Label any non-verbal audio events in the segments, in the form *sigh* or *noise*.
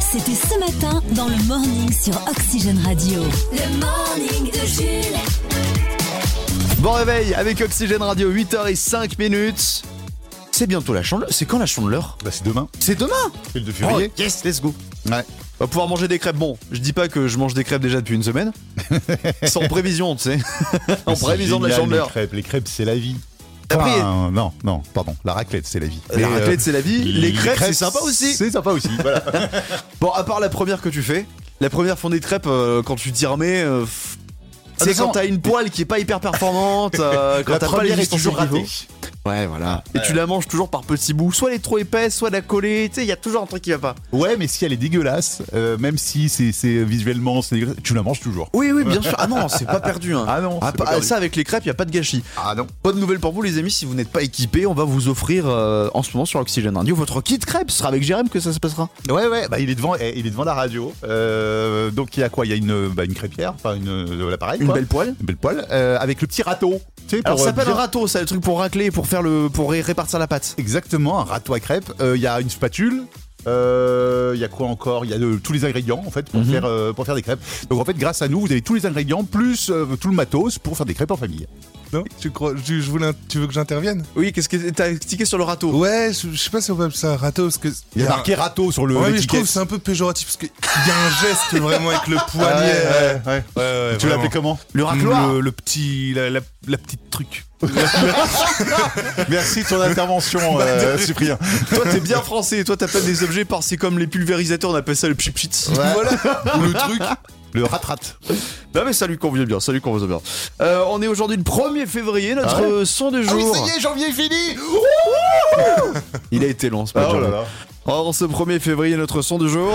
C'était ce matin dans le morning sur Oxygène Radio. Le morning de Jules. Bon réveil avec Oxygène Radio, 8h05 minutes. C'est bientôt la chandeleur. C'est quand la chandeleur? Bah c'est demain. C'est demain? C'est le 2 Oh, février. yes, let's go. Ouais. On va pouvoir manger des crêpes. Bon, je dis pas que je mange des crêpes déjà depuis une semaine. *laughs* En prévision, tu sais. en prévision de la chandeleur. Les crêpes, les crêpes c'est la vie. Après, Enfin, non, non, pardon. La raclette c'est la vie. La raclette, euh, c'est la vie. Les crêpes, c'est sympa aussi. C'est sympa aussi. *laughs* Voilà. Bon, à part la première que tu fais, la première fondée de crêpes, euh, quand tu t'y remets, euh, sais, Ah, quand t'as une poêle qui est pas hyper performante, euh, quand La t'as pas les est toujours ratée. Ouais, voilà. Et tu la manges toujours par petits bouts. Soit elle est trop épaisse, soit elle a collé. Tu sais, il y a toujours un truc qui va pas. Ouais, mais si elle est dégueulasse, euh, même si c'est c'est visuellement, c'est dégueulasse, tu la manges toujours. Oui, oui, bien sûr. Ah non, c'est pas perdu. Hein. *laughs* Ah non, Ah, c'est pas pas- perdu. ça, avec les crêpes, il y a pas de gâchis. Ah non. Bonne nouvelle pour vous, les amis. Si vous n'êtes pas équipés, on va vous offrir euh, en ce moment sur Oxygène Radio votre kit crêpes. Ce sera avec Jérém que ça se passera. Ouais, ouais, bah, il est devant, eh, il est devant la radio. Euh, donc il y a quoi? Il y a une, bah, une crêpière, enfin une, euh, l'appareil. Une quoi. belle poêle. Une belle poêle euh, avec le petit râteau. Sais, Alors, ça euh, s'appelle bien- un râteau, ça, le truc pour racler, pour faire le, pour ré- répartir la pâte. Exactement, un râteau à crêpes. Euh, Il y a une spatule. Euh, Il y a quoi encore? Il y a de- tous les ingrédients en fait pour Mhm. faire euh, pour faire des crêpes. Donc en fait, grâce à nous, vous avez tous les ingrédients plus euh, tout le matos pour faire des crêpes en famille. Non tu, crois, je, je voulais, tu veux que j'intervienne? Oui, qu'est-ce que t'as tiqué sur le râteau? Ouais, je, je sais pas si on peut appeler ça râteau parce que. Il y a un- marqué râteau sur le Ouais, mais je trouve que c'est un peu péjoratif parce qu'il y a un geste vraiment avec le *laughs* poignet. Ah ouais, ouais, ouais. ouais, ouais, Tu l'appelles comment? Le racloir le, le petit. La, la, la petite truc. *laughs* Merci de ton intervention, *laughs* euh, Cyprien. Toi, t'es bien français. Toi, t'appelles des objets par c'est comme les pulvérisateurs, on appelle ça le pchit pchit. Voilà. Ou le truc. Le rat-rat. Non, mais ça lui convient bien, ça lui convient bien. Euh, on est aujourd'hui le 1er février, notre Ah ouais son du Ah oui, jour. ça y est, janvier est fini. *laughs* Il a été long, ce pas Ah, oh dur. là là. Alors, ce 1er février, notre son du jour,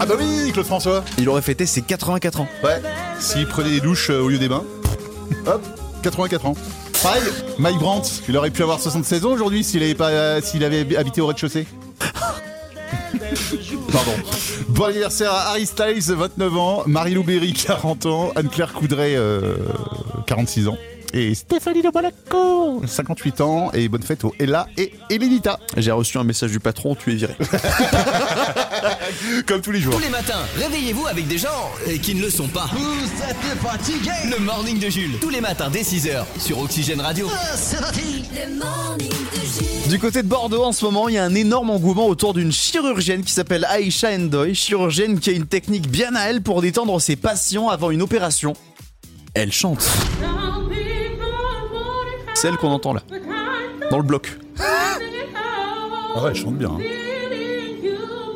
Ah bah oui, Claude François. il aurait fêté ses 84 ans. Ouais. S'il prenait des douches euh, au lieu des bains. *laughs* Hop, 84 ans. Pareil, Mike Brandt, il aurait pu avoir 76 ans aujourd'hui s'il avait pas, euh, s'il avait habité au rez-de-chaussée. *laughs* Pardon. Bon anniversaire à Harry Styles, 29 ans, Marie-Lou Berry, 40 ans, Anne-Claire Coudray, euh, 46 ans. Et Stéphanie de Monaco, 58 ans, et bonne fête aux Ella et Elenita. J'ai reçu un message du patron, tu es viré. *laughs* Comme tous les jours. Tous les matins, réveillez-vous avec des gens euh, qui ne le sont pas. Vous êtes fatigués Le morning de Jules, tous les matins dès 6h sur Oxygène Radio. Le morning de Jules. Du côté de Bordeaux, en ce moment, il y a un énorme engouement autour d'une chirurgienne qui s'appelle Aïcha Endoy, chirurgienne qui a une technique bien à elle pour détendre ses patients avant une opération. Elle chante. Celle qu'on entend là, dans le bloc. Ah ouais, elle chante bien. hein.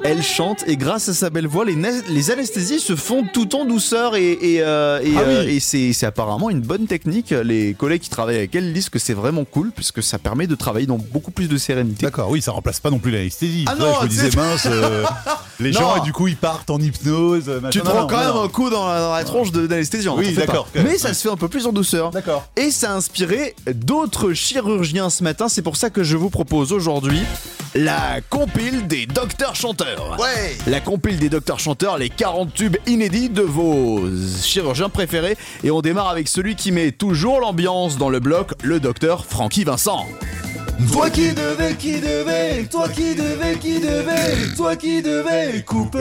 Elle chante et grâce à sa belle voix, les, anesthésies se font tout en douceur et, et, euh, et, Ah oui. euh, et c'est apparemment une bonne technique. Les collègues qui travaillent avec elle disent que c'est vraiment cool puisque ça permet de travailler dans beaucoup plus de sérénité. D'accord, oui, ça remplace pas non plus l'anesthésie. Ah je me disais sais- mince, euh, *laughs* les Non. gens et du coup ils partent en hypnose. Tu te prends quand même un coup dans la, dans la tronche d'anesthésiant. Oui, d'accord. Mais ça se fait un peu plus en douceur. D'accord. Et ça a inspiré d'autres chirurgiens ce matin. C'est pour ça que je vous propose aujourd'hui la compile des docteurs chanteurs. Ouais. La compile des docteurs chanteurs, les 40 tubes inédits de vos chirurgiens préférés. Et on démarre avec celui qui met toujours l'ambiance dans le bloc, le docteur Francky Vincent. Toi qui devais, qui devais, toi qui devais, qui devais, toi qui devais couper.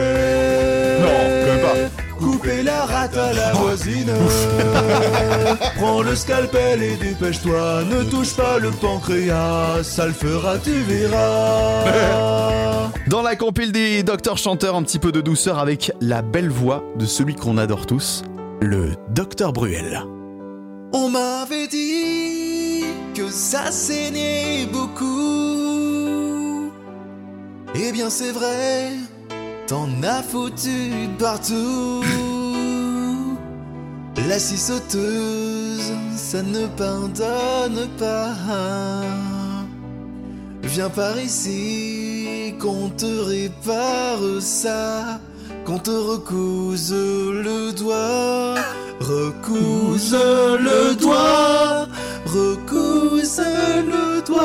Non, quand même pas. Couper la rate à la voisine. *laughs* Prends le scalpel et dépêche-toi. Ne touche pas le pancréas, ça le fera, tu verras. *laughs* Dans la compile des docteurs chanteurs, un petit peu de douceur avec la belle voix de celui qu'on adore tous, le docteur Bruel. On m'avait dit ça saignait beaucoup. Eh bien c'est vrai, t'en as foutu partout. La scie sauteuse, ça ne pardonne pas. Viens par ici, qu'on te répare ça, qu'on te recouse le doigt, recouse le doigt, recouse le doigt,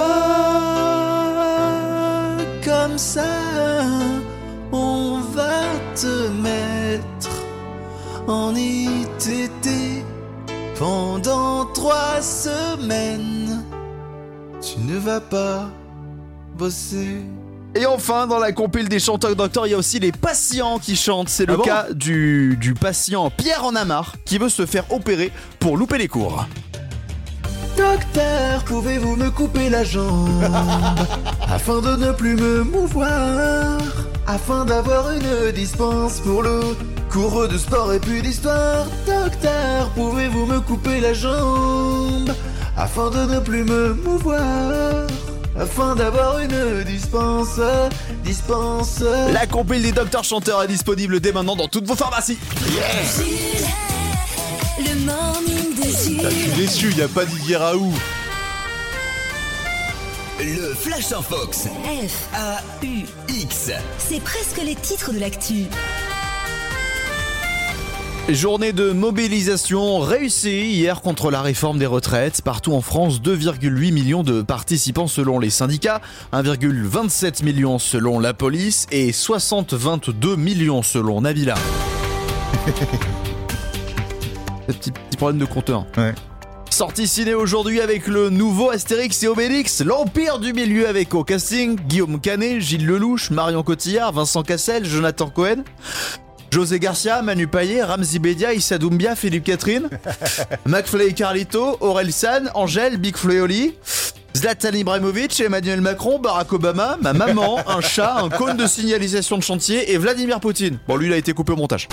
comme ça, on va te mettre en ITT pendant trois semaines. Tu ne vas pas bosser. Et enfin, dans la compile des chanteurs docteurs, il y a aussi les patients qui chantent. C'est le Ah bon cas du, du patient Pierre en qui veut se faire opérer pour louper les cours. Docteur, pouvez-vous me couper la jambe *laughs* afin de ne plus me mouvoir, afin d'avoir une dispense pour le cours de sport et puis d'histoire. Docteur, pouvez-vous me couper la jambe afin de ne plus me mouvoir, afin d'avoir une dispense, dispense. La compile des docteurs chanteurs est disponible dès maintenant dans toutes vos pharmacies. Jules. Je suis déçu, il n'y a pas Didier Raoult. Le Flash en Fox. F, A-U-X. c'est presque les titres de l'actu. Journée de mobilisation réussie hier contre la réforme des retraites. Partout en France, 2,8 millions de participants selon les syndicats, 1,27 millions selon la police et 60,22 millions selon Nabila. *laughs* problème de compteur. Ouais. Sortie ciné aujourd'hui avec le nouveau Astérix et Obélix, l'Empire du Milieu avec au casting Guillaume Canet, Gilles Lelouch, Marion Cotillard, Vincent Cassel, Jonathan Cohen. José Garcia, Manu Payet, Ramzi Bedia, Issa Doumbia, Philippe Catherine, *laughs* McFly et Carlito, Aurel San, Angèle, Big Floyoli, Zlatan Ibrahimovic, Emmanuel Macron, Barack Obama, ma maman, un chat, un cône de signalisation de chantier et Vladimir Poutine. Bon, lui, il a été coupé au montage.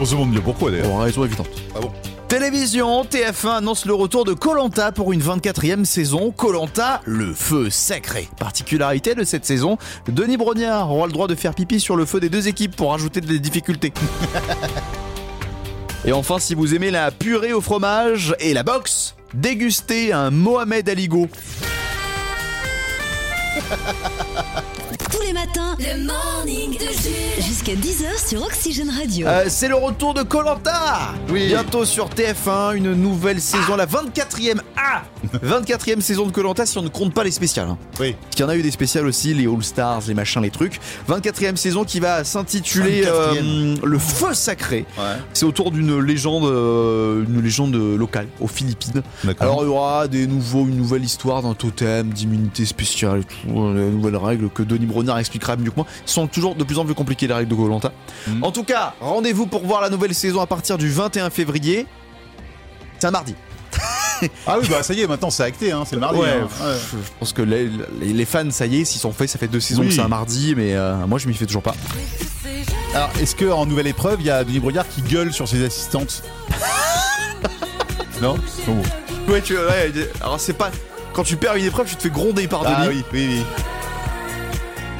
On se demande bien pourquoi d'ailleurs. Pour raison évidente. Ah bon Télévision, TF1 annonce le retour de Colanta pour une 24e saison. Colanta, le feu sacré. Particularité de cette saison, Denis Brognard aura le droit de faire pipi sur le feu des deux équipes pour rajouter des difficultés. *laughs* Et enfin, si vous aimez la purée au fromage et la boxe, dégustez un Mohamed Aligo. *laughs* Les matins, le morning de Jules. Jusqu'à 10h sur Oxygène Radio. Euh, c'est le retour de Colanta Oui. Bientôt sur TF1, une nouvelle saison, la 24e Ah *laughs* 24e saison de Colanta si on ne compte pas les spéciales. hein. Oui. Parce qu'il y en a eu des spéciales aussi, les All Stars, les machins, les trucs. 24e saison qui va s'intituler 24e. euh, Le Feu Sacré. C'est autour d'une légende, euh, une légende locale aux Philippines. D'accord. Alors il y aura des nouveaux, une nouvelle histoire d'un totem, d'immunité spéciale et tout, les nouvelles règles que Denis Brognard expliquera mieux que moi. Ils sont toujours de plus en plus compliquées les règles de Colanta. Mhm. En tout cas, rendez-vous pour voir la nouvelle saison à partir du 21 février. C'est un mardi. *laughs* Ah oui, bah ça y est, maintenant c'est acté, hein, c'est le mardi. Ouais, hein. Je pense que les, fans, ça y est, s'ils sont faits, ça fait deux saisons Oui. que c'est un mardi, mais euh, moi je m'y fais toujours pas. Alors, est-ce que en nouvelle épreuve, il y a Denis Brognard qui gueule sur ses assistantes *laughs* Non. Ouais, tu ouais, alors c'est pas. Quand tu perds une épreuve, tu te fais gronder par Ah Denis. oui, oui, oui.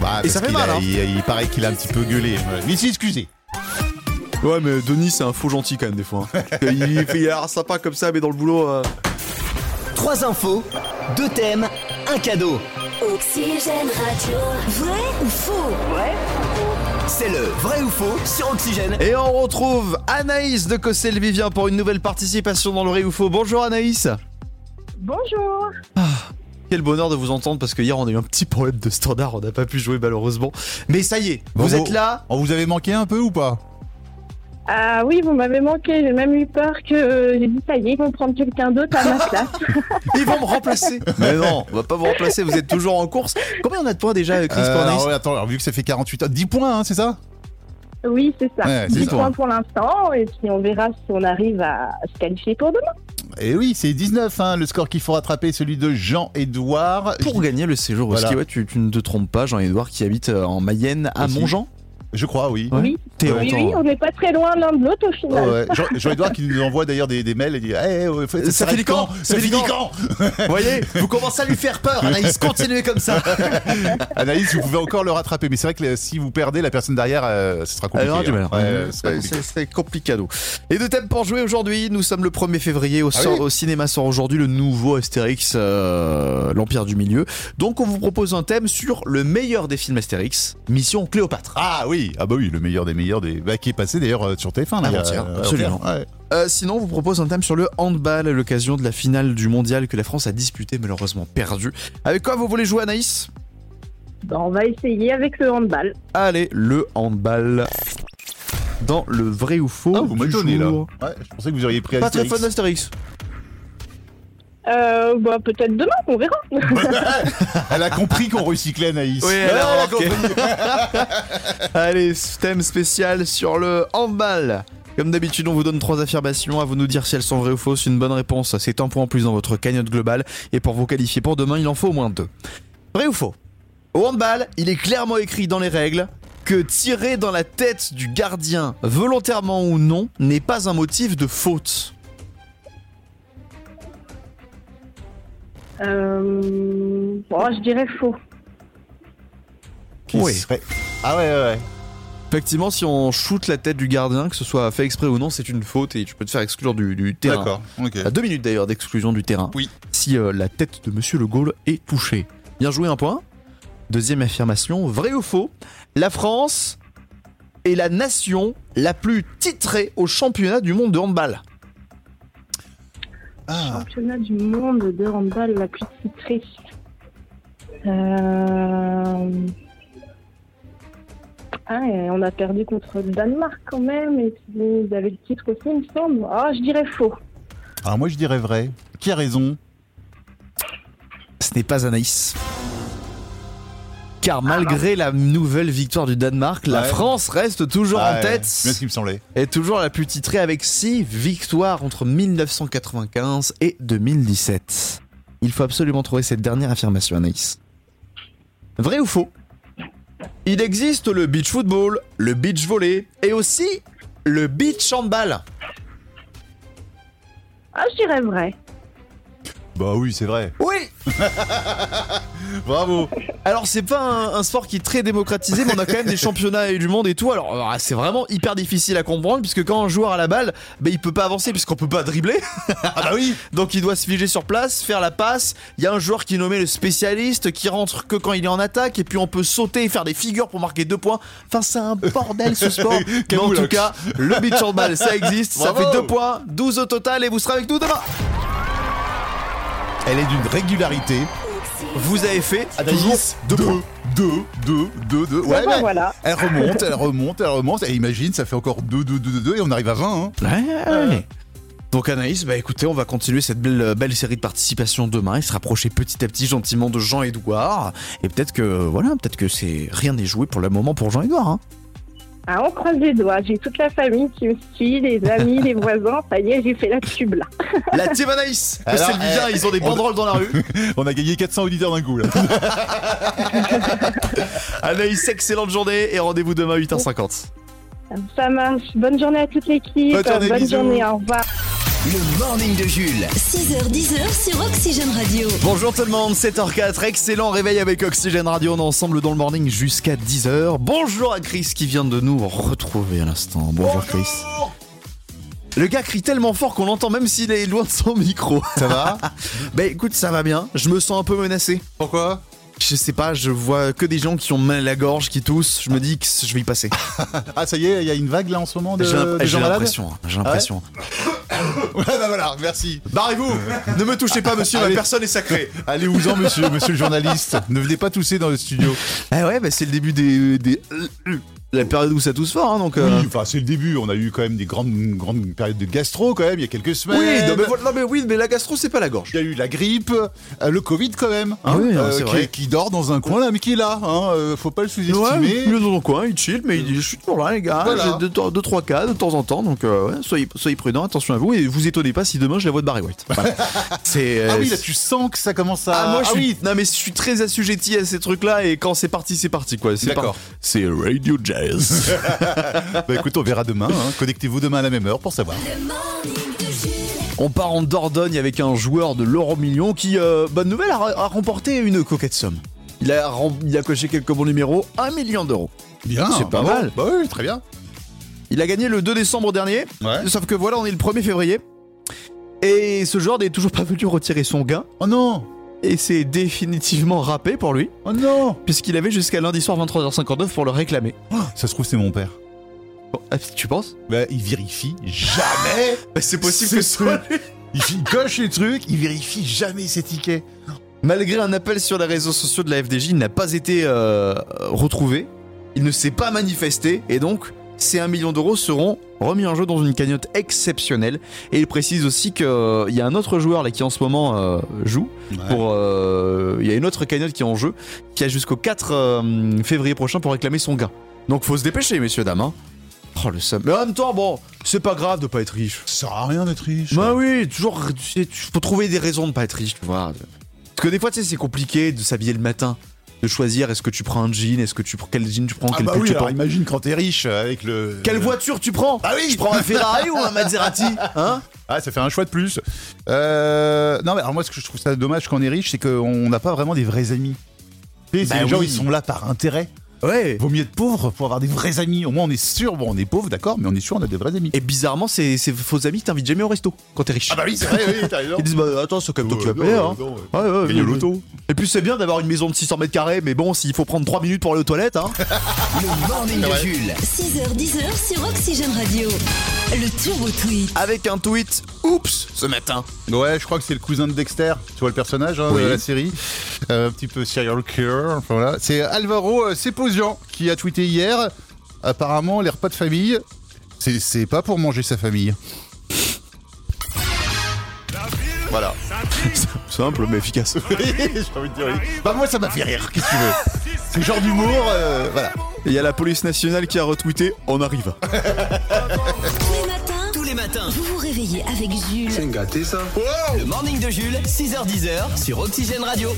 Bah, Et parce ça fait qu'il mal, a- hein. il, il paraît qu'il a un petit peu gueulé. Mais il s'est excusé. Ouais, mais Denis, c'est un faux gentil quand même, des fois. hein. *laughs* il fait il a l'air sympa comme ça, mais dans le boulot. euh, Trois infos, deux thèmes, un cadeau. Oxygène Radio. Vrai ou faux? C'est le vrai ou faux sur Oxygène. Et on retrouve Anaïs de Cossel-Vivien pour une nouvelle participation dans le Vrai ou Faux. Bonjour Anaïs. Bonjour. Quel bonheur de vous entendre parce que hier on a eu un petit problème de standard, on n'a pas pu jouer malheureusement. Mais ça y est, vous Bon, êtes là. On vous avez manqué un peu ou pas? Ah oui, vous m'avez manqué. J'ai même eu peur que euh, j'ai dit ça y est, ils vont prendre quelqu'un d'autre à ma *laughs* place. *laughs* Ils vont me remplacer. Mais non, on va pas vous remplacer, vous êtes toujours en course. Combien on a de points déjà, Chris Euh, alors, ouais, Attends, alors, vu que ça fait 48 ans, 10 points, hein, c'est ça? Oui, c'est ça. Ouais, c'est 10 ça. points pour l'instant, et puis on verra si on arrive à se qualifier pour demain. Et oui, c'est 19, hein, le score qu'il faut rattraper, celui de Jean-Édouard. Pour gagner le séjour au ski, ouais, tu, tu ne te trompes pas, Jean-Edouard qui habite euh, en Mayenne à. Montjean. Je crois, oui. Ouais. Oui. T'es Oui, oui, on n'est pas très loin l'un de l'autre au final. Oh, ouais. Jean- Jean-Édouard qui nous envoie d'ailleurs des, des mails et dit Eh, Ça s'arrête finit quand finit finit quand Vous voyez, vous commencez à lui faire peur, Anaïs, continuez comme ça. *laughs* Anaïs, vous pouvez encore le rattraper, mais c'est vrai que si vous perdez, la personne derrière, euh, ce sera compliqué. Alors, du mal. hein. Ouais, C'est- compliqué. c'est- c'est complicado. Et deux thèmes pour jouer aujourd'hui. Nous sommes le 1er février. Au, Ah sort- oui au cinéma sort aujourd'hui le nouveau Astérix, euh, l'Empire du Milieu. Donc, on vous propose un thème sur le meilleur des films Astérix, Mission Cléopâtre. Ah oui, ah bah oui, le meilleur des meilleurs des. Bah, qui est passé d'ailleurs euh, sur TF1 là, Avant-hier, euh, absolument. ouais. Euh, sinon, on vous propose un thème sur le handball à l'occasion de la finale du mondial que la France a disputé, malheureusement perdu. Avec quoi vous voulez jouer, Anaïs? Bon, on va essayer avec le handball. Allez, le handball. Dans le vrai ou faux Ah, vous du m'étonnez là. jour. Ouais, je pensais que vous auriez pris Pas très Astérix. fan d'Astérix. Euh, bah, peut-être demain, on verra. *laughs* Elle a compris qu'on recyclait Anaïs. Oui, elle a remarqué. *laughs* Allez, thème spécial sur le handball. Comme d'habitude, on vous donne trois affirmations. À vous nous dire si elles sont vraies ou fausses. Une bonne réponse, c'est un point en plus dans votre cagnotte globale. Et pour vous qualifier pour demain, il en faut au moins deux. Vrai ou faux? Au handball, il est clairement écrit dans les règles que tirer dans la tête du gardien, volontairement ou non, n'est pas un motif de faute. Euh... Bon, je dirais faux. Qui Oui. serait- Ah ouais, ouais, ouais. Effectivement, si on shoot la tête du gardien, que ce soit fait exprès ou non, c'est une faute et tu peux te faire exclure du, du terrain. D'accord, ok. À deux minutes d'ailleurs d'exclusion du terrain. Oui. Si euh, la tête de Monsieur Le Gaulle est touchée. Bien joué, un point. Deuxième affirmation, vrai ou faux? La France est la nation la plus titrée au championnat du monde de handball. Ah, Championnat du monde de handball la plus titrée. Euh... Ah, et on a perdu contre le Danemark quand même, et puis ils avaient le titre aussi, il me semble. Ah, je dirais faux. alors moi je dirais vrai. Qui a raison? Ce n'est pas Anaïs. Car malgré la nouvelle victoire du Danemark, la Ouais. France reste toujours Ah en ouais, tête. C'est bien ce qui me semblait. est toujours la plus titrée avec 6 victoires entre 1995 et 2017. Il faut absolument trouver cette dernière affirmation, Anaïs. Vrai ou faux? Il existe le beach football, le beach volley et aussi le beach handball. Ah, je dirais vrai. Bah oui, c'est vrai. Oui *laughs* Bravo. Alors c'est pas un, un sport qui est très démocratisé, mais on a quand même des championnats et du monde et tout. Alors euh, c'est vraiment hyper difficile à comprendre puisque quand un joueur a la balle, bah, il peut pas avancer puisqu'on peut pas dribbler. Ah bah oui. *laughs* Donc il doit se figer sur place, faire la passe. Il y a un joueur qui est nommé le spécialiste qui rentre que quand il est en attaque et puis on peut sauter et faire des figures pour marquer deux points. Enfin c'est un bordel ce sport. *laughs* Mais en tout cas, le beach handball ça existe, ça fait deux points, 12 au total et vous serez avec nous demain. Elle est d'une régularité. Vous avez fait Anaïs, deux deux, points. deux, deux, deux, deux. Ouais, Ah bah mais voilà. elle remonte, elle remonte, elle remonte. Et imagine, ça fait encore deux, deux, deux, deux, deux, et on arrive à 20. Hein. Ouais, ouais. Donc Anaïs, bah écoutez, on va continuer cette belle, belle série de participation demain et se rapprocher petit à petit gentiment de Jean-Édouard. Et peut-être que, voilà, peut-être que c'est rien n'est joué pour le moment pour Jean-Édouard. Hein. Ah, on croise les doigts. J'ai toute la famille qui me suit, les amis, les voisins. Ça y est, j'ai fait la tube là. *laughs* La team Anaïs Alors, c'est le bien, eh, ils ont des on- banderoles dans la rue. *laughs* On a gagné 400 auditeurs d'un coup là. *laughs* Anaïs, excellente journée et rendez-vous demain à 8h50. Ça marche. Bonne journée à toute l'équipe. Bonne journée, au revoir. Le morning de Jules. 6h10 sur Oxygène Radio. Bonjour tout le monde, 7h04, excellent réveil avec Oxygène Radio, on est ensemble dans le morning jusqu'à 10h. Bonjour à Chris qui vient de nous retrouver à l'instant. Bonjour, Chris. Le gars crie tellement fort qu'on l'entend même s'il est loin de son micro. Ça va *laughs* Bah écoute, ça va bien, je me sens un peu menacé. Pourquoi? Je sais pas, je vois que des gens qui ont mal à la gorge, qui toussent, je me dis que je vais y passer. *laughs* Ah ça y est, il y a une vague là en ce moment de, J'ai de j'ai gens malades? l'impression, hein, j'ai l'impression. Ouais, *laughs* bah voilà, merci. Barrez-vous Ne me touchez pas monsieur, ma personne est sacrée. Allez-vous-en monsieur, monsieur le journaliste. Ne venez pas tousser dans le studio. Ah ouais, bah c'est le début des, des- La période où ça tousse fort, hein, donc... euh, Oui, enfin c'est le début. On a eu quand même des grandes, grandes périodes de gastro quand même, il y a quelques semaines. Oui, non mais, voilà, non, mais oui, mais la gastro c'est pas la gorge. Il y a eu la grippe, euh, le Covid quand même, hein, Ah oui, c'est qui, vrai. qui dort dans un coin là, mais qui est là, hein, euh, faut pas le sous-estimer. il est dans le coin, il chill, mais il dit je suis toujours là les gars, Voilà. j'ai deux, deux, deux, trois cas de temps en temps, donc euh, ouais, soyez, soyez prudents, attention à vous, et vous étonnez pas si demain je la vois de Barry White. Voilà. *laughs* c'est... euh, ah oui, là tu sens que ça commence à. Ah, moi je suis... oui, Non mais je suis très assujetti à ces trucs là et quand c'est parti c'est parti quoi. C'est D'accord. par- C'est Radio Jazz. *laughs* bah écoute, on verra demain. hein. Connectez-vous demain à la même heure pour savoir. On part en Dordogne avec un joueur de l'euro million qui, euh, bonne nouvelle, a, a remporté une coquette somme. Il a, rem- il a coché quelques bons numéros, 1 million d'euros. Bien, C'est pas mal. Bah oui, très bien. Il a gagné le 2 décembre dernier, Ouais. sauf que voilà, on est le 1er février. Et ce joueur n'est toujours pas venu retirer son gain, Oh non, et c'est définitivement râpé pour lui, oh non. puisqu'il avait jusqu'à lundi soir 23h59 pour le réclamer. Ça se trouve c'est mon père. Bon, ah, tu penses? Bah il vérifie jamais. *laughs* Bah, C'est possible que ce soit lui. Il coche les trucs, il vérifie jamais ses tickets. Malgré un appel sur les réseaux sociaux de la FDJ, il n'a pas été euh, retrouvé. Il ne s'est pas manifesté et donc ces 1 million d'euros seront remis en jeu dans une cagnotte exceptionnelle. Et il précise aussi qu'il y a un autre joueur là qui en ce moment euh, joue. Pour, euh, il y a une autre cagnotte qui est en jeu, qui a jusqu'au 4 euh, février prochain pour réclamer son gain. Donc faut se dépêcher, messieurs dames. Hein. Oh le seum. Mais en même temps, bon, c'est pas grave de pas être riche. Ça sert à rien d'être riche. Bah oui, toujours, tu sais, tu- faut trouver des raisons de pas être riche, tu vois. Parce que des fois, tu sais, c'est compliqué de s'habiller le matin, de choisir est-ce que tu prends un jean, est-ce que tu prends quel jean tu prends, Ah quel bah pull oui, tu prends. imagine quand t'es riche euh, avec le... Quelle voiture tu prends Ah oui Tu prends un Ferrari ou un Maserati Hein Ah, ça fait un choix de plus. Euh, non, mais alors moi, ce que je trouve ça dommage quand on est riche, c'est qu'on n'a pas vraiment des vrais amis. Bah les gens, ils sont là par intérêt. Ouais. Vaut mieux être pauvre pour avoir des vrais amis. Au moins, on est sûr, bon, on est pauvre, d'accord, mais on est sûr, on a des vrais amis. Et bizarrement, ces, ces faux amis t'invitent jamais au resto quand t'es riche. Ah bah oui, c'est vrai, oui, t'as raison. Ils disent bah attends, c'est quand même toi qui vas payer. Hein. Ouais, ouais, Gagne ouais, au loto. Et puis c'est bien d'avoir une maison de 600 mètres carrés, mais bon, s'il faut prendre 3 minutes pour aller aux toilettes, hein. *laughs* Le morning de Jules. 6h, 10h sur Oxygène Radio. Le Turbo Tweet. Avec un tweet, oups, ce matin. Ouais, je crois que c'est le cousin de Dexter. Tu vois le personnage hein, Oui. de la série. Euh, un petit peu serial killer. Enfin, voilà. C'est Alvaro euh, Seposian qui a tweeté hier. Apparemment, les repas de famille, c'est- pas pour manger sa famille. Voilà. *laughs* Simple mais efficace. *laughs* J'ai envie de dire oui. Bah moi ça m'a fait rire, qu'est-ce que tu veux? C'est le genre d'humour, euh, voilà. Et il y a la police nationale qui a retweeté, on arrive. *laughs* Vous vous réveillez avec Jules. gâté ça Le morning de Jules, 6h10 sur Oxygène Radio.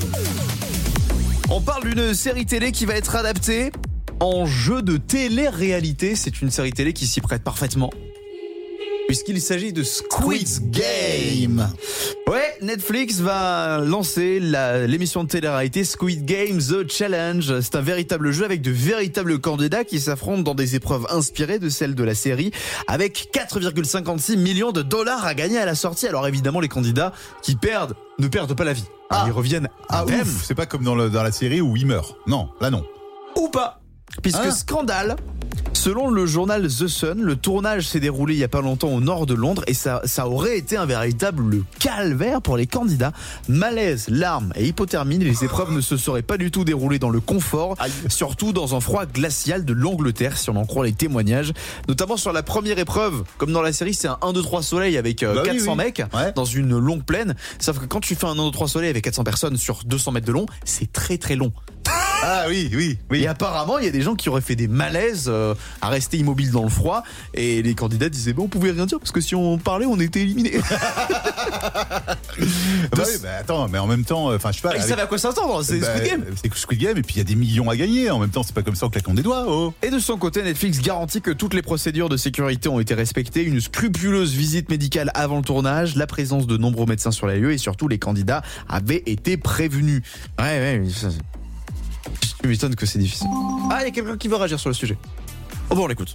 On parle d'une série télé qui va être adaptée en jeu de télé-réalité. C'est une série télé qui s'y prête parfaitement. Puisqu'il s'agit de Squid Game. Netflix va lancer la- l'émission de télé-réalité Squid Game The Challenge. C'est un véritable jeu avec de véritables candidats qui s'affrontent dans des épreuves inspirées de celles de la série avec 4,56 millions de dollars à gagner à la sortie. Alors évidemment, les candidats qui perdent ne perdent pas la vie. Ah. Ils reviennent Ah indemnes. ouf, c'est pas comme dans, le- dans la série où il meurt. Non, là non. ou pas. Puisque Ah. scandale, selon le journal The Sun, le tournage s'est déroulé il y a pas longtemps au nord de Londres et ça, ça aurait été un véritable calvaire pour les candidats. Malaise, larmes et hypothermie, les épreuves ne se seraient pas du tout déroulées dans le confort, surtout dans un froid glacial de l'Angleterre, si on en croit les témoignages. Notamment sur la première épreuve, comme dans la série, c'est un 1, 2, 3 soleil avec euh, Bah 400 oui. mecs Ouais. dans une longue plaine. Sauf que quand tu fais un 1, 2, 3 soleil avec 400 personnes sur 200 mètres de long, c'est très très long. Ah oui, oui, oui. Et apparemment, il y a des gens qui auraient fait des malaises euh, à rester immobiles dans le froid. Et les candidats disaient, bon, on pouvait rien dire parce que si on parlait, on était éliminés. Ah *laughs* *laughs* bah oui, bah attends, mais en même temps, euh, enfin je sais pas. Ils avec- savaient à quoi s'attendre, c'est bah, Squid Game. C'est Squid Game et puis il y a des millions à gagner. En même temps, c'est pas comme ça au claquant des doigts. Oh. Et de son côté, Netflix garantit que toutes les procédures de sécurité ont été respectées, une scrupuleuse visite médicale avant le tournage, la présence de nombreux médecins sur les lieux et surtout les candidats avaient été prévenus. Ouais, ouais, ça, je m'étonne que c'est difficile. Ah, il y a quelqu'un qui veut réagir sur le sujet. Oh bon, on l'écoute.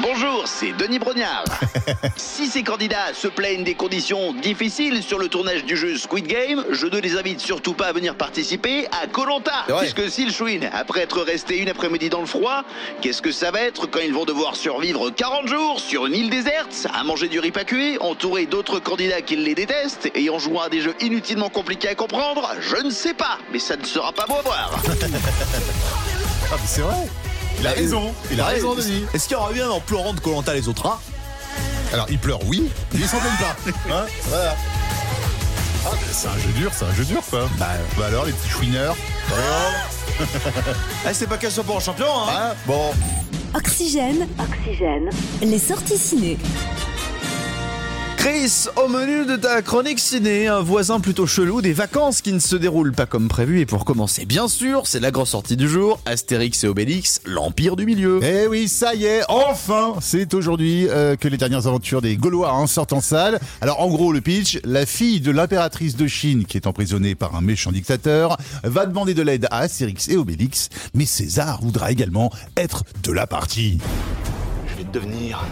Bonjour, c'est Denis Brognard. *laughs* si ces candidats se plaignent des conditions difficiles sur le tournage du jeu Squid Game, je ne les invite surtout pas à venir participer à Colanta. Puisque s'ils chouinent, après être restés une après-midi dans le froid, qu'est-ce que ça va être quand ils vont devoir survivre 40 jours sur une île déserte, à manger du riz pas cuit, entourés d'autres candidats qui les détestent et en jouant à des jeux inutilement compliqués à comprendre Je ne sais pas, mais ça ne sera pas beau à voir. *laughs* Ah c'est vrai. Il a raison. Il a raison, Denis. Est-ce qu'il y aura bien en pleurant de Colanta les autres hein Alors il pleure, oui, mais il s'en plaint pas. Hein voilà. Ah, mais c'est un jeu dur, c'est un jeu dur quoi. Bah, alors les petits chouineurs. *laughs* Eh, c'est pas qu'elle soit pas en champion, hein Ah, bon. Oxygène. Oxygène. Les sorties ciné. Chris, au menu de ta chronique ciné, un voisin plutôt chelou, des vacances qui ne se déroulent pas comme prévu. Et pour commencer, bien sûr, c'est la grosse sortie du jour, Astérix et Obélix, l'Empire du Milieu. Eh oui, ça y est, enfin C'est aujourd'hui euh, que les dernières aventures des Gaulois hein, sortent en salle. Alors en gros, le pitch, la fille de l'impératrice de Chine, qui est emprisonnée par un méchant dictateur, va demander de l'aide à Astérix et Obélix, mais César voudra également être de la partie. Je vais devenir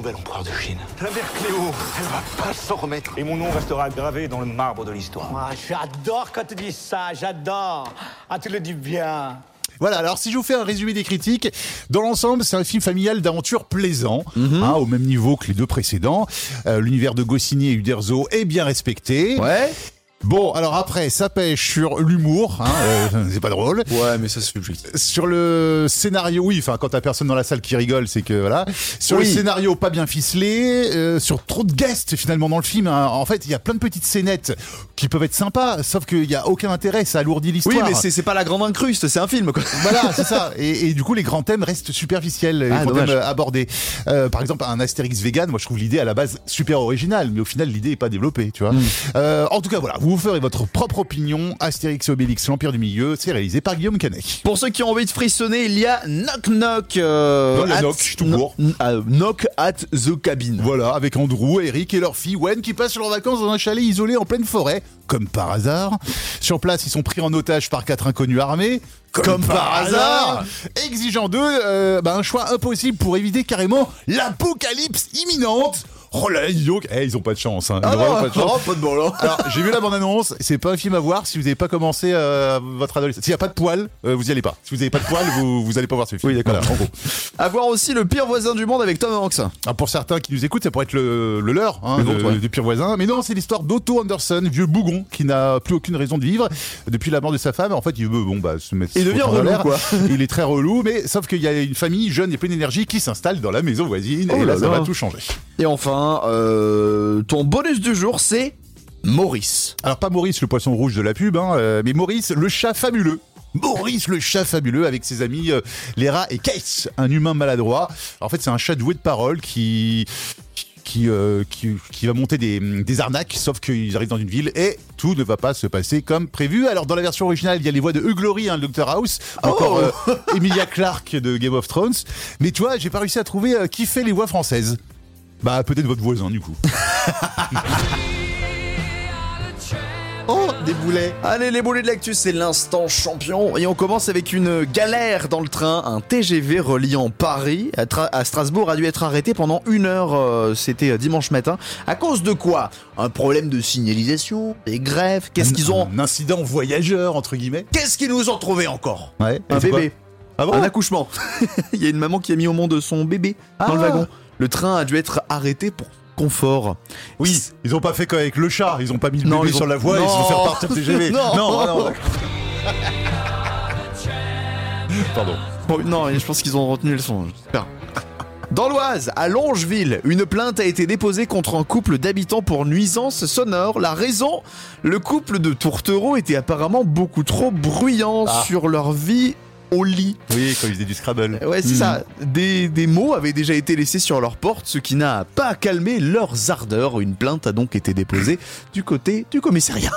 nouvel empereur de Chine. La mère Cléo, elle va pas s'en remettre. Et mon nom restera gravé dans le marbre de l'histoire. Ah, j'adore quand tu dis ça, j'adore. Ah, tu le dis bien. Voilà, alors si je vous fais un résumé des critiques, dans l'ensemble, c'est un film familial d'aventure plaisant, hein, au même niveau que les deux précédents. Euh, L'univers de Goscinny et Uderzo est bien respecté. Ouais Bon, alors après, ça pêche sur l'humour, hein, euh, *laughs* c'est pas drôle. Ouais, mais ça c'est subjectif. Sur le scénario, oui, enfin quand t'as personne dans la salle qui rigole, c'est que voilà. Sur Oui. le scénario pas bien ficelé, euh, sur trop de guests finalement dans le film. hein. En fait, il y a plein de petites scénettes qui peuvent être sympas, sauf qu'il y a aucun intérêt, ça alourdit l'histoire. Oui, mais c'est c'est pas la grande incruste, c'est un film quoi. *laughs* Voilà, c'est ça. Et, et du coup, les grands thèmes restent superficiels, les Ah, grands dommage. thèmes euh, abordés. Euh, par exemple, un Astérix vegan, moi je trouve l'idée à la base super originale, mais au final l'idée est pas développée, tu vois. Hmm. Euh, en tout cas, voilà, vous vous ferez votre propre opinion. Astérix et Obélix, l'Empire du Milieu, c'est réalisé par Guillaume Canet. Pour ceux qui ont envie de frissonner, il y a Knock Knock. euh, Non, at- Knock, tout court. euh, knock at the cabin. Voilà, avec Andrew, Eric et leur fille Wen qui passent leurs vacances dans un chalet isolé en pleine forêt, comme par hasard. Sur place, ils sont pris en otage par quatre inconnus armés. Comme, par hasard, exigeant d'eux euh, bah, un choix impossible pour éviter carrément l'apocalypse imminente. Oh là, là, dis donc, eh, ils ont pas de chance. Hein. Ils Ah ont non, pas de chance. pas de bol, hein. Alors, j'ai vu la bande-annonce, c'est pas un film à voir si vous n'avez pas commencé euh, votre adolescence. S'il n'y a pas de poils, euh, vous y allez pas. Si vous n'avez pas de poils, vous, vous allez pas voir ce film. Oui, d'accord. Voilà, en gros. À voir aussi le pire voisin du monde avec Tom Hanks. Alors pour certains qui nous écoutent, ça pourrait être le, le leur, hein, Le le- ouais. du pire voisin. Mais non, c'est l'histoire d'Otto Anderson, vieux bougon, qui n'a plus aucune raison de vivre depuis la mort de sa femme. En fait, il veut bon bah se mettre. Il devient relou, quoi. *laughs* Il est très relou, mais sauf qu'il y a une famille jeune et pleine d'énergie qui s'installe dans la maison voisine. Oh et là, là ça va tout changer. Et enfin, euh, ton bonus du jour, c'est Maurice. Alors pas Maurice le poisson rouge de la pub, hein, euh, mais Maurice le chat fabuleux. Maurice le chat fabuleux avec ses amis euh, les rats et Case, un humain maladroit. Alors, en fait, c'est un chat doué de parole qui qui, euh, qui, qui va monter des, des arnaques, sauf qu'ils arrivent dans une ville et tout ne va pas se passer comme prévu. Alors dans la version originale, il y a les voix de Hugh hein, le Dr House, ou encore euh, Emilia Clarke de Game of Thrones. Mais tu vois, j'ai pas réussi à trouver euh, qui fait les voix françaises. Bah peut-être votre voisin du coup. *laughs* Oh, des boulets. Allez, les boulets de l'actu, c'est l'instant champion. Et on commence avec une galère dans le train. Un TGV reliant Paris à, Tra- à Strasbourg a dû être arrêté pendant une heure. euh, C'était euh, dimanche matin. À cause de quoi? Un problème de signalisation Des grèves? Qu'est-ce qu'ils ont? Un incident voyageur entre guillemets. Qu'est-ce qu'ils nous ont trouvé encore? Ouais. Un bébé. Ah bon un accouchement. *laughs* Il y a une maman qui a mis au monde son bébé dans le Ah. wagon. Le train a dû être arrêté pour confort. Oui, ils ont pas fait qu'avec le chat, ils ont pas mis le Non, bébé ont- sur la voie et ils se sont fait Non. repartir le TGV. *laughs* Non. non, non. *laughs* Pardon. Bon, non, je pense qu'ils ont retenu le son. j'espère. Dans l'Oise, à Longeville, une plainte a été déposée contre un couple d'habitants pour nuisance sonore. La raison Le couple de tourtereaux était apparemment beaucoup trop bruyant Ah. sur leur vie au lit. Oui, quand ils faisaient du Scrabble. Ouais, c'est Mhm. ça. Des, des mots avaient déjà été laissés sur leur porte, ce qui n'a pas calmé leurs ardeurs. Une plainte a donc été déposée du côté du commissariat.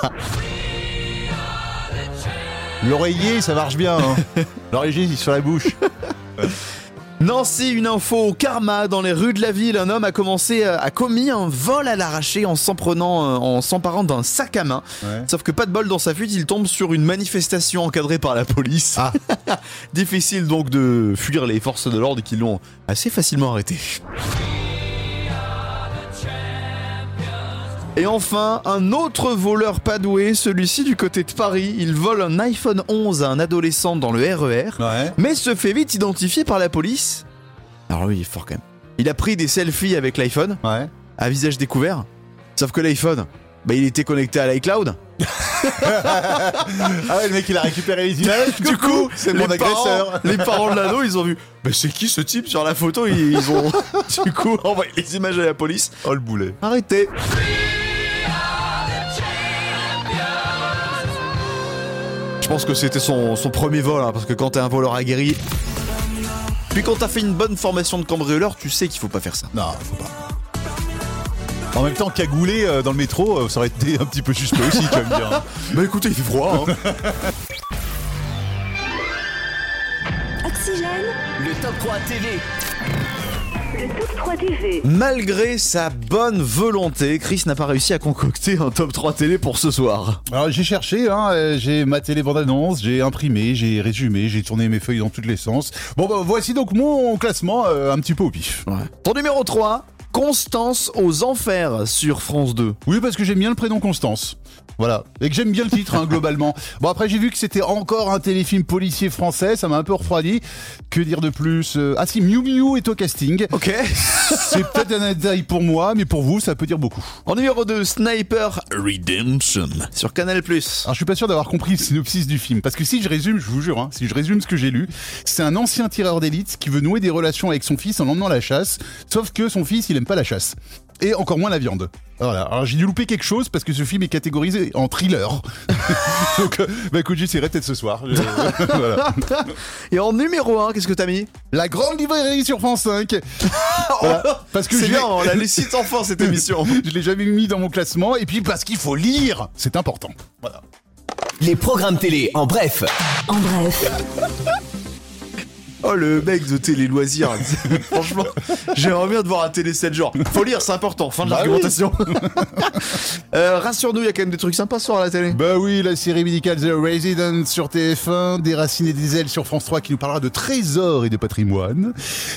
L'oreiller, ça marche bien. Hein. *laughs* L'oreiller, sur la bouche. *laughs* Nancy, une info au karma. Dans les rues de la ville, un homme a commencé, euh, a commis un vol à l'arraché en s'en prenant, euh, en s'emparant d'un sac à main. Ouais. Sauf que pas de bol dans sa fuite, il tombe sur une manifestation encadrée par la police. Ah. *laughs* Difficile donc de fuir les forces de l'ordre qui l'ont assez facilement arrêté. Et enfin, un autre voleur pas doué, celui-ci du côté de Paris. Il vole un iPhone 11 à un adolescent dans le RER Ouais. mais se fait vite identifier par la police. Alors oui, il est fort quand même. Il a pris des selfies avec l'iPhone, Ouais. à visage découvert. Sauf que l'iPhone, bah, il était connecté à l'iCloud. *laughs* Ah ouais, le mec, il a récupéré les *laughs* images. Du coup, c'est mon agresseur. Parents, les parents de l'ado, *laughs* ils ont vu. Mais c'est qui ce type sur la photo? Ils ils ont du coup envoyé les images à la police. Oh le boulet. Arrêtez. Je pense que c'était son, son premier vol, hein, parce que quand t'es un voleur aguerri. Puis quand t'as fait une bonne formation de cambrioleur, tu sais qu'il faut pas faire ça. Non, faut pas. En même temps, cagoulé euh, dans le métro, euh, ça aurait été un petit peu suspect aussi, tu vas me dire. *laughs* Bah écoutez, il fait froid. Hein. Oxygène, Le top 3 TV. Le top 3 TV. Malgré sa bonne volonté, Chris n'a pas réussi à concocter un top 3 télé pour ce soir. Alors j'ai cherché, hein, euh, j'ai maté les bandes annonces, j'ai imprimé, j'ai résumé, j'ai tourné mes feuilles dans tous les sens. Bon bah voici donc mon classement euh, un petit peu au pif. Ton numéro 3, Constance aux enfers sur France 2. Oui parce que j'aime bien le prénom Constance. Voilà. Et que j'aime bien le titre, hein, globalement. Bon, après, j'ai vu que c'était encore un téléfilm policier français. Ça m'a un peu refroidi. Que dire de plus Euh, Ah si, Miu Miu est au casting. Ok. *laughs* C'est peut-être un détail pour moi, mais pour vous, ça peut dire beaucoup. En numéro 2, Sniper Redemption sur Canal+. Alors, je suis pas sûr d'avoir compris le synopsis du film. Parce que si je résume, je vous jure, hein, si je résume ce que j'ai lu, c'est un ancien tireur d'élite qui veut nouer des relations avec son fils en l'emmenant à la chasse. Sauf que son fils, il aime pas la chasse. Et encore moins la viande. Voilà. Alors j'ai dû louper quelque chose parce que ce film est catégorisé en thriller. *laughs* Donc, euh, bah écoute, j'essaierai peut-être ce soir. Je- *laughs* voilà. Et en numéro 1, qu'est-ce que t'as mis? La grande librairie sur France 5. *laughs* Voilà. Parce que C'est je bien, on la licite enfin cette émission. je l'ai jamais mis dans mon classement. Et puis parce qu'il faut lire, c'est important. Voilà. Les programmes télé, en bref. En bref, Oh le mec de télé loisirs. *laughs* Franchement, j'aimerais bien de voir un télé 7 jours. Faut lire, c'est important. Fin de Bah l'argumentation. *laughs* Euh, Rassure-nous, il y a quand même des trucs sympas sur la télé. Bah oui, la série médicale The Resident sur TF1, Déraciner des ailes sur France 3 qui nous parlera de trésors et de patrimoine.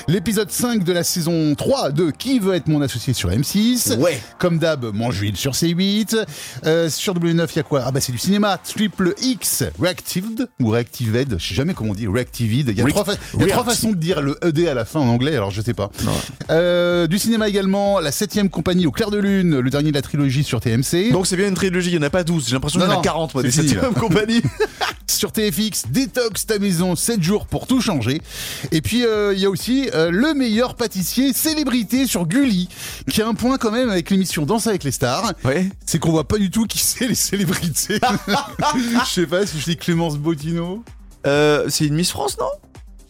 L'épisode 5 de la saison 3 de Qui veut être mon associé sur M6. Ouais. Comme d'hab, Mangehuile sur C8. Euh, sur W9, il y a quoi? Ah bah c'est du cinéma. Triple X Reactived ou Reactived, je sais jamais comment on dit, Reactivid. Il y a, Re- trois, il y a trois façons de dire le ED à la fin en anglais, alors je sais pas. Euh, du cinéma également, la 7ème compagnie au clair de lune, le dernier de la trilogie sur TMC. Donc c'est bien une trilogie, il y en a pas 12. J'ai l'impression qu'il y en a non, 40, moi, des fini, 7 là. compagnie. *laughs* sur TFX, détox ta maison 7 jours pour tout changer. Et puis euh, il y a aussi euh, le meilleur pâtissier célébrité sur Gulli, qui a un point quand même avec l'émission Danse avec les stars. Ouais. C'est qu'on voit pas du tout qui c'est les célébrités. *laughs* Je sais pas si je dis Clémence Bottineau. Euh, c'est une Miss France, non?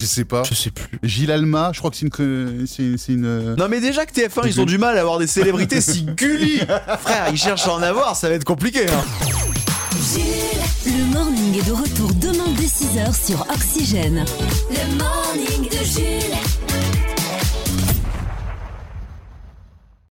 Je sais pas. Je sais plus. Gilles Alma, je crois que c'est une, que- c'est c'est une. euh, Non mais déjà que TF1 ils ont du mal à avoir des célébrités si Gulli *laughs* Frère ils cherchent à en avoir ça va être compliqué hein. le morning est de retour demain dès 6h sur Oxygène. Le morning de Jules.